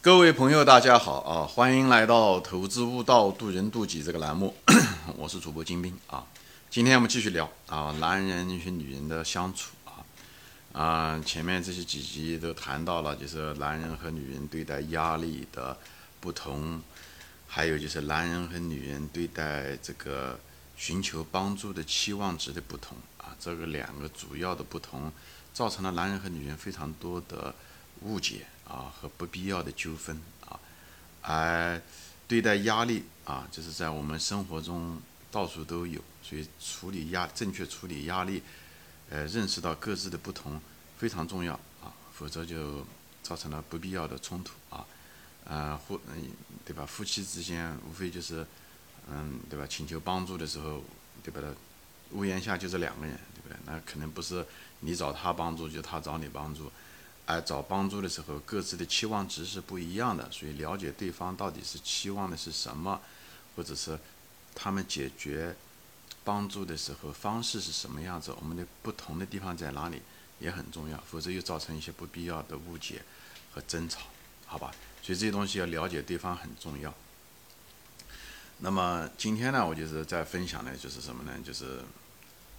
各位朋友，大家好啊！欢迎来到“投资悟道，渡人渡己”这个栏目，我是主播金兵啊。今天我们继续聊啊，男人与女人的相处啊啊，前面这些几集都谈到了，就是男人和女人对待压力的不同，还有就是男人和女人对待这个寻求帮助的期望值的不同啊，这个两个主要的不同，造成了男人和女人非常多的误解。啊，和不必要的纠纷啊，而对待压力啊，就是在我们生活中到处都有，所以处理压，正确处理压力，呃，认识到各自的不同非常重要啊，否则就造成了不必要的冲突啊，呃，夫，对吧？夫妻之间无非就是，嗯，对吧？请求帮助的时候，对吧？屋檐下就这两个人，对不对？那可能不是你找他帮助，就他找你帮助。而找帮助的时候，各自的期望值是不一样的，所以了解对方到底是期望的是什么，或者是他们解决帮助的时候方式是什么样子，我们的不同的地方在哪里也很重要，否则又造成一些不必要的误解和争吵，好吧？所以这些东西要了解对方很重要。那么今天呢，我就是在分享的就是什么呢？就是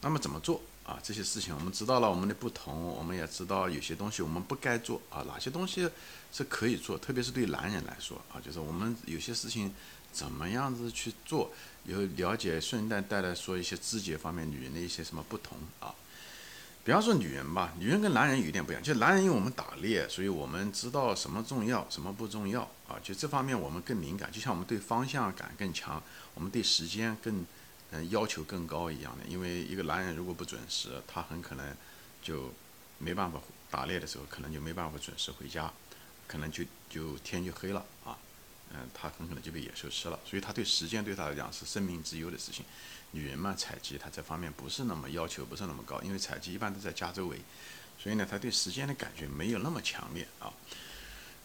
那么怎么做？啊，这些事情我们知道了我们的不同，我们也知道有些东西我们不该做啊，哪些东西是可以做，特别是对男人来说啊，就是我们有些事情怎么样子去做，有了解，顺带带来说一些肢解方面女人的一些什么不同啊。比方说女人吧，女人跟男人有点不一样，就男人因为我们打猎，所以我们知道什么重要，什么不重要啊，就这方面我们更敏感，就像我们对方向感更强，我们对时间更。嗯，要求更高一样的，因为一个男人如果不准时，他很可能就没办法打猎的时候，可能就没办法准时回家，可能就就天就黑了啊，嗯，他很可能就被野兽吃了。所以他对时间对他来讲是生命之忧的事情。女人嘛，采集她这方面不是那么要求，不是那么高，因为采集一般都在家周围，所以呢，他对时间的感觉没有那么强烈啊。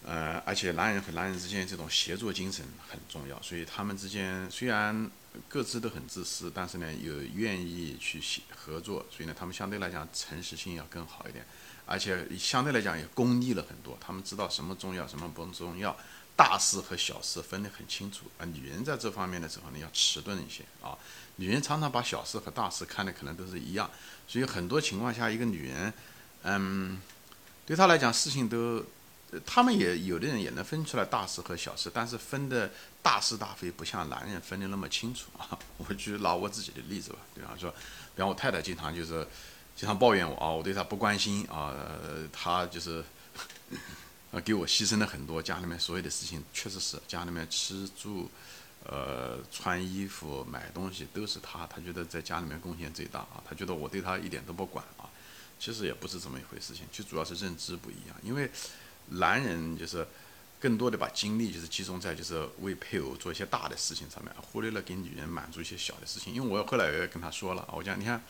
呃，而且男人和男人之间这种协作精神很重要，所以他们之间虽然各自都很自私，但是呢，又愿意去协合作，所以呢，他们相对来讲诚实性要更好一点，而且相对来讲也功利了很多。他们知道什么重要，什么不重要，大事和小事分得很清楚。而女人在这方面的时候呢，要迟钝一些啊。女人常常把小事和大事看的可能都是一样，所以很多情况下，一个女人，嗯，对她来讲，事情都。他们也有的人也能分出来大事和小事，但是分的大是大非不像男人分的那么清楚啊。我就拿我自己的例子吧，比方说，比方我太太经常就是经常抱怨我啊，我对她不关心啊，她就是啊 给我牺牲了很多，家里面所有的事情确实是家里面吃住呃穿衣服买东西都是她，她觉得在家里面贡献最大啊，她觉得我对她一点都不管啊，其实也不是这么一回事情，就主要是认知不一样，因为。男人就是更多的把精力就是集中在就是为配偶做一些大的事情上面，忽略了给女人满足一些小的事情。因为我后来也跟他说了，我讲你看，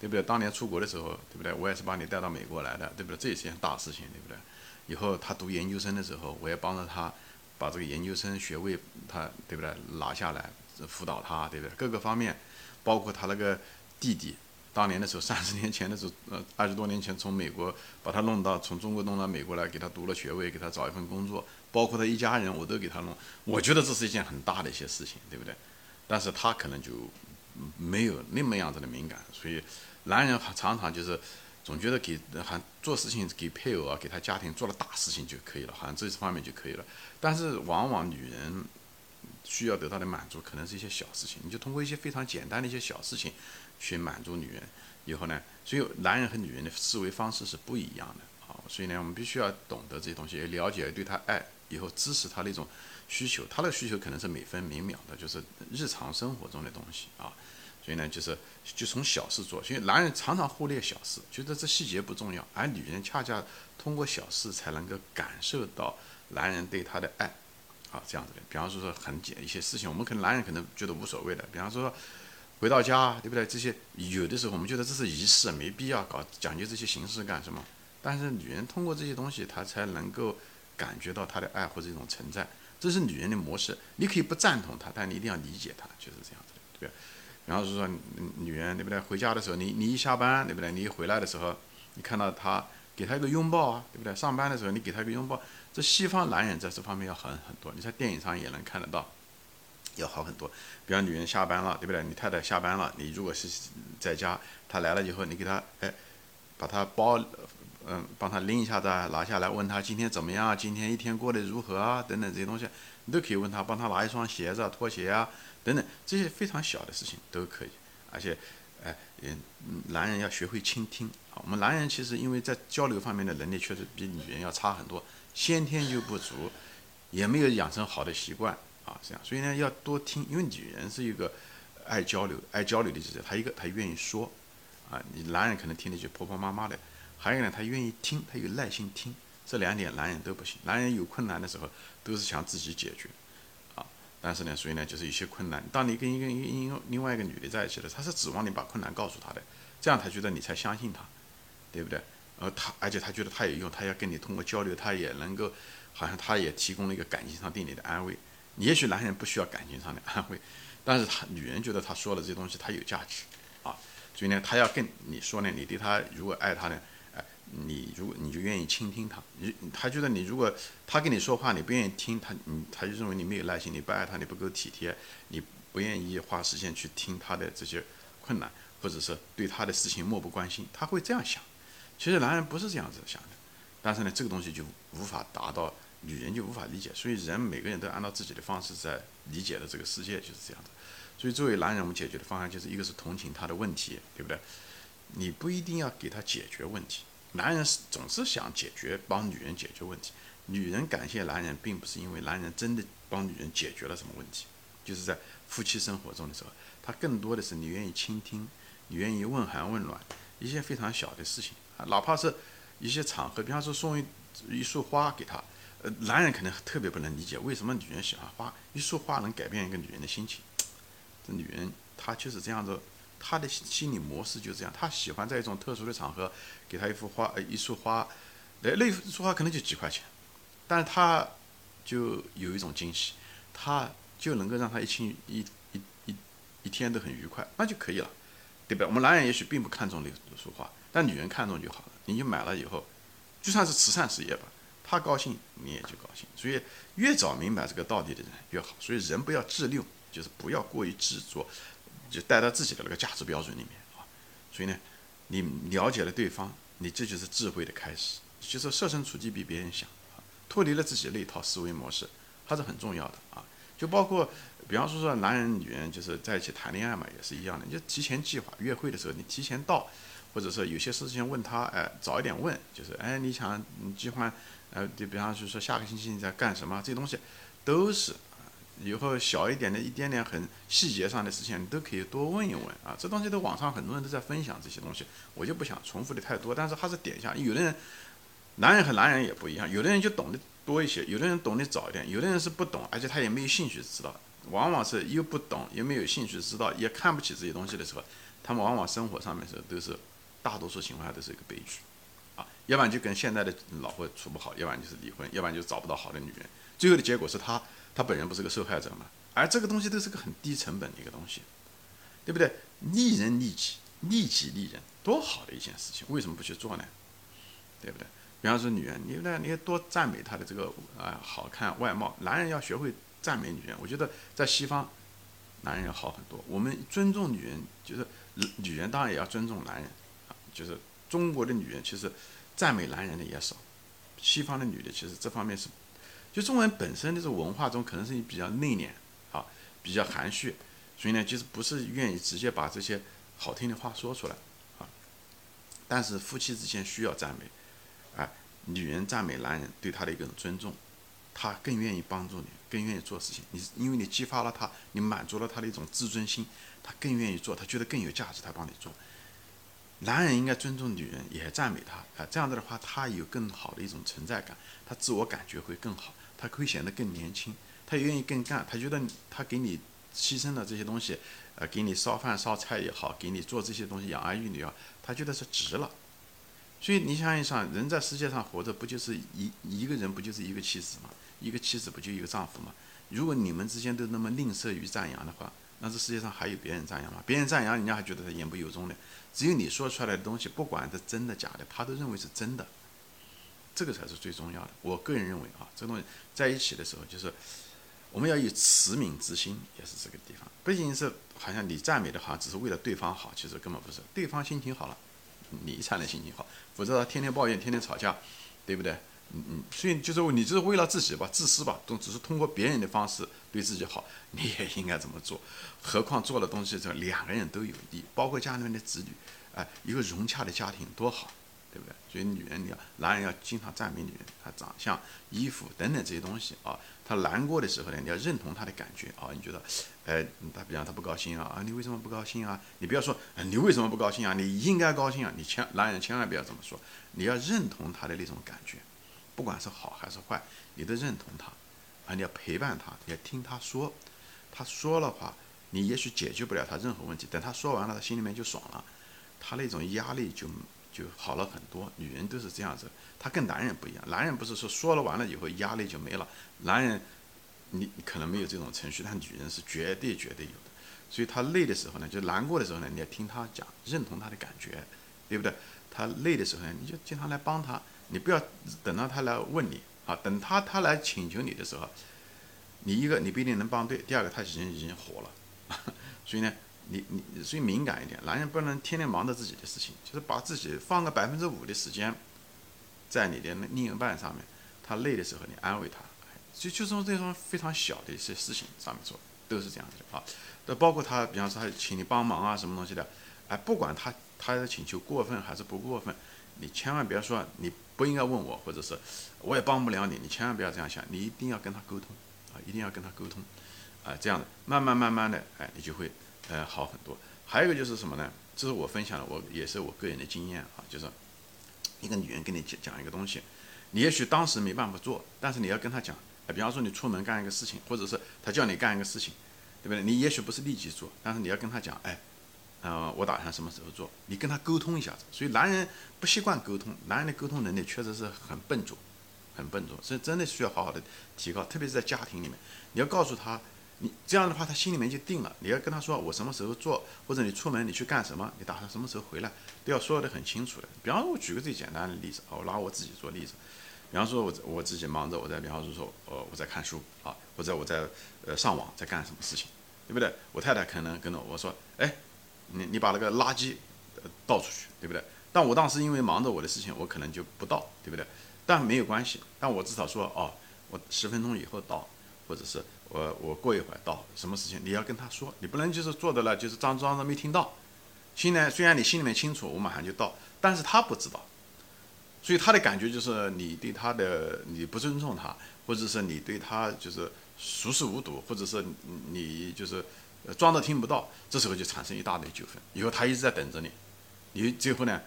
对不对？当年出国的时候，对不对？我也是把你带到美国来的，对不对？这也是件大事情，对不对？以后他读研究生的时候，我也帮着他把这个研究生学位他对不对拿下来，辅导他，对不对？各个方面，包括他那个弟弟。当年的时候，三十年前的时候，呃，二十多年前从美国把他弄到，从中国弄到美国来，给他读了学位，给他找一份工作，包括他一家人，我都给他弄。我觉得这是一件很大的一些事情，对不对？但是他可能就没有那么样子的敏感，所以男人常常就是总觉得给还做事情给配偶啊，给他家庭做了大事情就可以了，好像这方面就可以了。但是往往女人需要得到的满足，可能是一些小事情，你就通过一些非常简单的一些小事情。去满足女人以后呢，所以男人和女人的思维方式是不一样的啊，所以呢，我们必须要懂得这些东西，了解对他爱以后支持他的一种需求，他的需求可能是每分每秒的，就是日常生活中的东西啊，所以呢，就是就从小事做，所以男人常常忽略小事，觉得这细节不重要，而女人恰恰通过小事才能够感受到男人对她的爱，啊，这样子的，比方说说很简一些事情，我们可能男人可能觉得无所谓的，比方说。回到家，对不对？这些有的时候我们觉得这是仪式，没必要搞讲究这些形式干什么？但是女人通过这些东西，她才能够感觉到她的爱或者一种存在。这是女人的模式。你可以不赞同她，但你一定要理解她，就是这样子的，对不对？然后是说，女人对不对？回家的时候，你你一下班，对不对？你一回来的时候，你看到她，给她一个拥抱啊，对不对？上班的时候，你给她一个拥抱，这西方男人在这方面要狠很多，你在电影上也能看得到，要好很多。比方女人下班了，对不对？你太太下班了，你如果是在家，她来了以后，你给她哎，把她包，嗯，帮她拎一下子，拿下来，问她今天怎么样？今天一天过得如何啊？等等这些东西，你都可以问她，帮她拿一双鞋子啊、拖鞋啊，等等这些非常小的事情都可以。而且，哎，嗯，男人要学会倾听。好，我们男人其实因为在交流方面的能力确实比女人要差很多。先天就不足，也没有养成好的习惯啊，这样，所以呢，要多听，因为女人是一个爱交流、爱交流的姐姐，她一个她愿意说，啊，你男人可能听的就婆婆妈妈的，还有呢，她愿意听，她有耐心听，这两点男人都不行，男人有困难的时候都是想自己解决，啊，但是呢，所以呢，就是一些困难，当你跟一个一个另外一个女的在一起了，她是指望你把困难告诉她的，这样她觉得你才相信她，对不对？而他，而且他觉得他有用，他要跟你通过交流，他也能够，好像他也提供了一个感情上对你的安慰。也许男人不需要感情上的安慰，但是他女人觉得他说的这些东西他有价值，啊，所以呢，他要跟你说呢，你对他如果爱他呢，哎，你如果你就愿意倾听他，你他觉得你如果他跟你说话你不愿意听他，你他就认为你没有耐心，你不爱他，你不够体贴，你不愿意花时间去听他的这些困难，或者是对他的事情漠不关心，他会这样想。其实男人不是这样子想的，但是呢，这个东西就无法达到女人就无法理解，所以人每个人都按照自己的方式在理解的这个世界就是这样子。所以作为男人，我们解决的方案就是一个是同情他的问题，对不对？你不一定要给他解决问题，男人是总是想解决帮女人解决问题，女人感谢男人，并不是因为男人真的帮女人解决了什么问题，就是在夫妻生活中的时候，他更多的是你愿意倾听，你愿意问寒问暖，一些非常小的事情。哪怕是一些场合，比方说送一一束花给她，呃，男人可能特别不能理解为什么女人喜欢花，一束花能改变一个女人的心情。这女人她就是这样子，她的心理模式就是这样，她喜欢在一种特殊的场合给她一幅花，呃，一束花，那那束花可能就几块钱，但是她就有一种惊喜，她就能够让她一清一一一一天都很愉快，那就可以了，对吧？我们男人也许并不看重那束花。但女人看重就好了，你就买了以后，就算是慈善事业吧，她高兴你也就高兴。所以越早明白这个道理的人越好。所以人不要自六，就是不要过于执着，就带到自己的那个价值标准里面啊。所以呢，你了解了对方，你这就是智慧的开始，就是设身处地比别人想，脱离了自己那一套思维模式，它是很重要的啊。就包括，比方说说男人女人就是在一起谈恋爱嘛，也是一样的，你就提前计划约会的时候，你提前到。或者说有些事情问他，哎，早一点问，就是哎，你想你计划，呃，就比方就说下个星期你在干什么，这些东西都是，以后小一点的一点点很细节上的事情，你都可以多问一问啊。这东西都网上很多人都在分享这些东西，我就不想重复的太多，但是还是点一下。有的人，男人和男人也不一样，有的人就懂得多一些，有的人懂得早一点，有的人是不懂，而且他也没有兴趣知道，往往是又不懂又没有兴趣知道，也看不起这些东西的时候，他们往往生活上面时候都是。大多数情况下都是一个悲剧，啊，要不然就跟现在的老婆处不好，要不然就是离婚，要不然就找不到好的女人，最后的结果是他他本人不是个受害者嘛？而这个东西都是个很低成本的一个东西，对不对？利人利己，利己利人，多好的一件事情，为什么不去做呢？对不对？比方说女人，你那，你要多赞美她的这个啊好看外貌，男人要学会赞美女人。我觉得在西方，男人好很多。我们尊重女人，就是女人当然也要尊重男人。啊就是中国的女人其实赞美男人的也少，西方的女的其实这方面是，就中国人本身的这个文化中可能是比较内敛啊，比较含蓄，所以呢，就是不是愿意直接把这些好听的话说出来啊。但是夫妻之间需要赞美，哎，女人赞美男人对他的一种尊重，他更愿意帮助你，更愿意做事情。你因为你激发了他，你满足了他的一种自尊心，他更愿意做，他觉得更有价值，他帮你做。男人应该尊重女人，也赞美她啊，这样子的话，他有更好的一种存在感，他自我感觉会更好，他会显得更年轻，他愿意更干，他觉得他给你牺牲了这些东西，呃，给你烧饭烧菜也好，给你做这些东西养儿育女啊，他觉得是值了。所以你想一想，人在世界上活着，不就是一一个人不就是一个妻子吗？一个妻子不就一个丈夫吗？如果你们之间都那么吝啬于赞扬的话，那这世界上还有别人赞扬吗？别人赞扬，人家还觉得他言不由衷的。只有你说出来的东西，不管是真的假的，他都认为是真的。这个才是最重要的。我个人认为啊，这东西在一起的时候，就是我们要有慈悯之心，也是这个地方。不仅是好像你赞美的好，只是为了对方好，其实根本不是。对方心情好了，你才能心情好，否则他天天抱怨，天天吵架，对不对？嗯嗯，所以就是你就是为了自己吧，自私吧，都只是通过别人的方式对自己好，你也应该这么做。何况做的东西这两个人都有利，包括家里面的子女，哎，一个融洽的家庭多好。对不对？所以女人你要，男人要经常赞美女人，她长相、衣服等等这些东西啊。她难过的时候呢，你要认同她的感觉啊。你觉得，哎，她比方她不高兴啊，啊，你为什么不高兴啊？你不要说，你为什么不高兴啊？你应该高兴啊！你千男人千万不要这么说，你要认同她的那种感觉，不管是好还是坏，你都认同他啊。你要陪伴他，你要听他说，他说了话，你也许解决不了他任何问题，等他说完了，他心里面就爽了，他那种压力就。就好了很多，女人都是这样子，她跟男人不一样。男人不是说说了完了以后压力就没了，男人你可能没有这种程序，但女人是绝对绝对有的。所以她累的时候呢，就难过的时候呢，你要听她讲，认同她的感觉，对不对？她累的时候呢，你就经常来帮她，你不要等到他来问你啊，等他他来请求你的时候，你一个你不一定能帮对，第二个他已经已经火了，所以呢。你你所以敏感一点，男人不能天天忙着自己的事情，就是把自己放个百分之五的时间，在你的另一半上面，他累的时候你安慰他，就就从这种非常小的一些事情上面做，都是这样子的啊。那包括他，比方说他请你帮忙啊什么东西的，哎，不管他他的请求过分还是不过分，你千万不要说你不应该问我，或者是我也帮不了你，你千万不要这样想，你一定要跟他沟通啊，一定要跟他沟通，啊，这样的慢慢慢慢的，哎，你就会。呃，好很多。还有一个就是什么呢？这是我分享的，我也是我个人的经验啊。就是一个女人跟你讲讲一个东西，你也许当时没办法做，但是你要跟她讲。比方说你出门干一个事情，或者是她叫你干一个事情，对不对？你也许不是立即做，但是你要跟她讲，哎，呃，我打算什么时候做？你跟他沟通一下子。所以男人不习惯沟通，男人的沟通能力确实是很笨拙，很笨拙，所以真的需要好好的提高，特别是在家庭里面，你要告诉他。你这样的话，他心里面就定了。你要跟他说我什么时候做，或者你出门你去干什么，你打算什么时候回来，都要说得很清楚的。比方说，我举个最简单的例子啊，我拿我自己做例子。比方说，我我自己忙着，我在比方说，呃，我在看书啊，或者我在呃上网，在干什么事情，对不对？我太太可能跟着我说，哎，你你把那个垃圾倒出去，对不对？但我当时因为忙着我的事情，我可能就不倒，对不对？但没有关系，但我至少说，哦，我十分钟以后倒，或者是。我我过一会儿到什么事情，你要跟他说，你不能就是做的了，就是装装着没听到。现在虽然你心里面清楚，我马上就到，但是他不知道，所以他的感觉就是你对他的你不尊重他，或者是你对他就是熟视无睹，或者是你就是装着听不到，这时候就产生一大堆纠纷。以后他一直在等着你，你最后呢，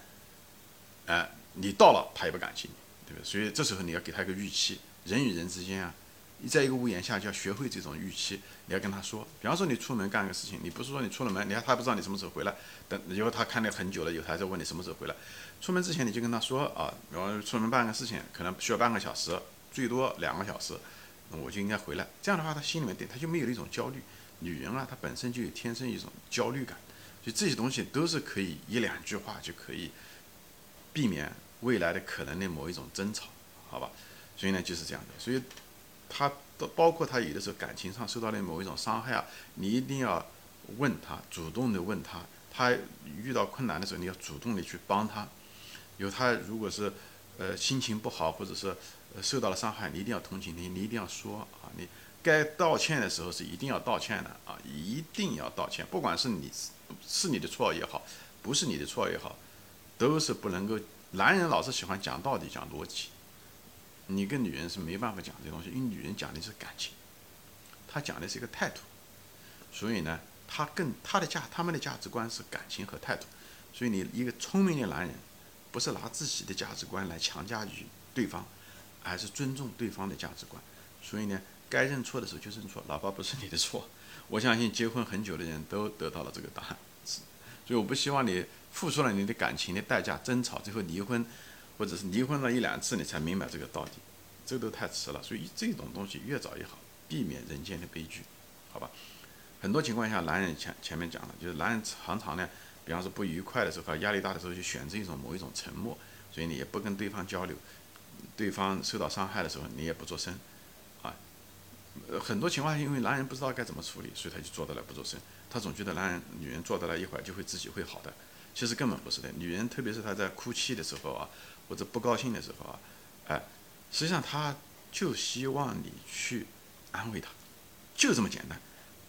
哎，你到了他也不感激你，对不对？所以这时候你要给他一个预期，人与人之间啊。你在一个屋檐下就要学会这种预期，你要跟他说，比方说你出门干个事情，你不是说你出了门，你看他不知道你什么时候回来，等以后他看了很久了，以后他在问你什么时候回来。出门之前你就跟他说啊，比方出门办个事情，可能需要半个小时，最多两个小时，我就应该回来。这样的话，他心里面对他就没有那种焦虑。女人啊，她本身就有天生一种焦虑感，所以这些东西都是可以一两句话就可以避免未来的可能的某一种争吵，好吧？所以呢就是这样的，所以。她都包括她有的时候感情上受到了某一种伤害啊，你一定要问她，主动的问她。她遇到困难的时候，你要主动的去帮她。有她如果是呃心情不好，或者是呃受到了伤害，你一定要同情你，你一定要说啊，你该道歉的时候是一定要道歉的啊，一定要道歉，不管是你是你的错也好，不是你的错也好，都是不能够。男人老是喜欢讲道理，讲逻辑。你跟女人是没办法讲这东西，因为女人讲的是感情，她讲的是一个态度，所以呢，她更她的价，他们的价值观是感情和态度，所以你一个聪明的男人，不是拿自己的价值观来强加于对方，而是尊重对方的价值观，所以呢，该认错的时候就认错，哪怕不是你的错，我相信结婚很久的人都得到了这个答案，所以我不希望你付出了你的感情的代价，争吵最后离婚。或者是离婚了一两次，你才明白这个道理，这都太迟了。所以这种东西越早越好，避免人间的悲剧，好吧？很多情况下，男人前前面讲了，就是男人常常呢，比方说不愉快的时候，压力大的时候，就选择一种某一种沉默，所以你也不跟对方交流，对方受到伤害的时候，你也不做声，很多情况下，因为男人不知道该怎么处理，所以他就做到了不做声。他总觉得男人、女人做到了一会儿就会自己会好的，其实根本不是的。女人特别是她在哭泣的时候啊，或者不高兴的时候啊，哎，实际上她就希望你去安慰她，就这么简单，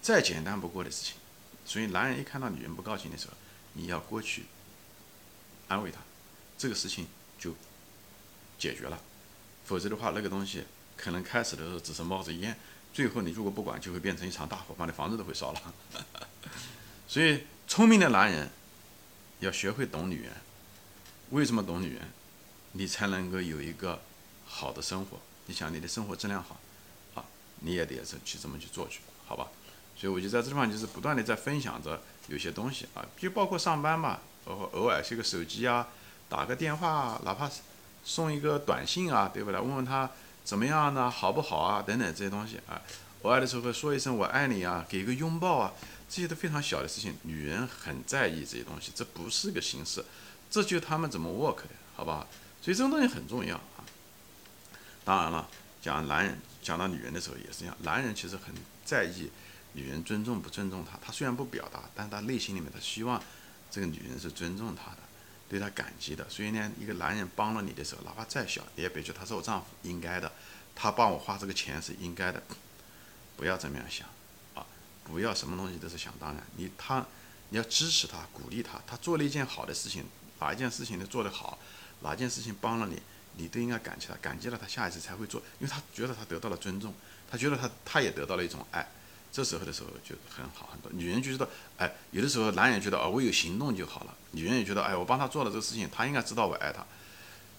再简单不过的事情。所以男人一看到女人不高兴的时候，你要过去安慰她，这个事情就解决了。否则的话，那个东西可能开始的时候只是冒着烟，最后你如果不管，就会变成一场大火，把你房子都会烧了。所以，聪明的男人要学会懂女人。为什么懂女人？你才能够有一个好的生活。你想你的生活质量好，啊，你也得是去这么去做去，好吧？所以我就在这地方就是不断的在分享着有些东西啊，就包括上班嘛，包括偶尔这个手机啊，打个电话，哪怕是。送一个短信啊，对不对？问问他怎么样呢？好不好啊？等等这些东西啊，偶尔的时候会说一声我爱你啊，给个拥抱啊，这些都非常小的事情。女人很在意这些东西，这不是个形式，这就他们怎么 work 的，好不好？所以这种东西很重要啊。当然了，讲男人讲到女人的时候也是一样，男人其实很在意女人尊重不尊重他。他虽然不表达，但他内心里面他希望这个女人是尊重他的。对他感激的，所以呢，一个男人帮了你的时候，哪怕再小，你也别觉得他是我丈夫应该的，他帮我花这个钱是应该的，不要这么样想，啊，不要什么东西都是想当然，你他你要支持他，鼓励他，他做了一件好的事情，哪一件事情都做得好，哪件事情帮了你，你都应该感激他，感激了他下一次才会做，因为他觉得他得到了尊重，他觉得他他也得到了一种爱。这时候的时候就很好很多，女人就觉得，哎，有的时候男人觉得，哦，我有行动就好了，女人也觉得，哎，我帮他做了这个事情，他应该知道我爱他。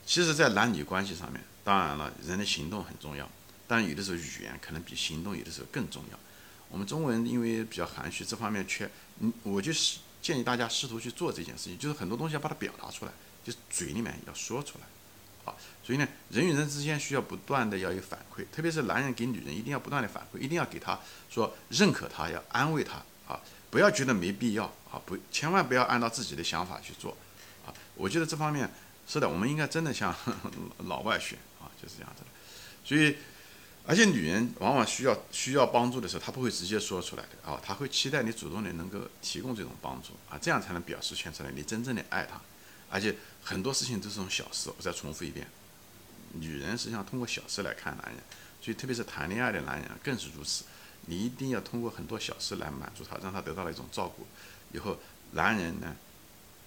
其实，在男女关系上面，当然了，人的行动很重要，但有的时候语言可能比行动有的时候更重要。我们中国人因为比较含蓄，这方面缺，嗯，我就是建议大家试图去做这件事情，就是很多东西要把它表达出来，就是嘴里面要说出来。所以呢，人与人之间需要不断的要有反馈，特别是男人给女人一定要不断的反馈，一定要给他说认可他，要安慰他啊，不要觉得没必要啊，不，千万不要按照自己的想法去做啊。我觉得这方面是的，我们应该真的向 老外学啊，就是这样子的。所以，而且女人往往需要需要帮助的时候，她不会直接说出来的啊，她会期待你主动的能够提供这种帮助啊，这样才能表示全出来你真正的爱她。而且很多事情都是从小事，我再重复一遍。女人实际上通过小事来看男人，所以特别是谈恋爱的男人更是如此。你一定要通过很多小事来满足他，让他得到了一种照顾。以后男人呢，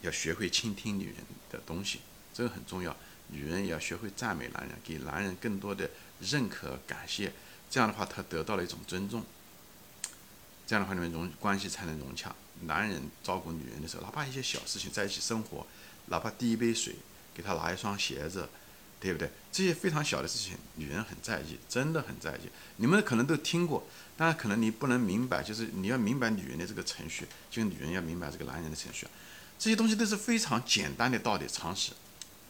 要学会倾听女人的东西，这个很重要。女人也要学会赞美男人，给男人更多的认可、感谢。这样的话，他得到了一种尊重。这样的话，你们融关系才能融洽。男人照顾女人的时候，哪怕一些小事情，在一起生活，哪怕递一杯水，给他拿一双鞋子。对不对？这些非常小的事情，女人很在意，真的很在意。你们可能都听过，但是可能你不能明白，就是你要明白女人的这个程序，就女人要明白这个男人的程序。这些东西都是非常简单的道理常识，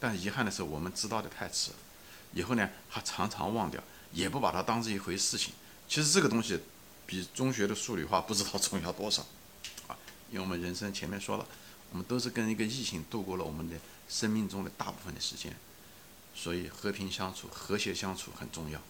但遗憾的是，我们知道的太迟，以后呢还常常忘掉，也不把它当成一回事情。其实这个东西比中学的数理化不知道重要多少啊！因为我们人生前面说了，我们都是跟一个异性度过了我们的生命中的大部分的时间。所以和平相处、和谐相处很重要。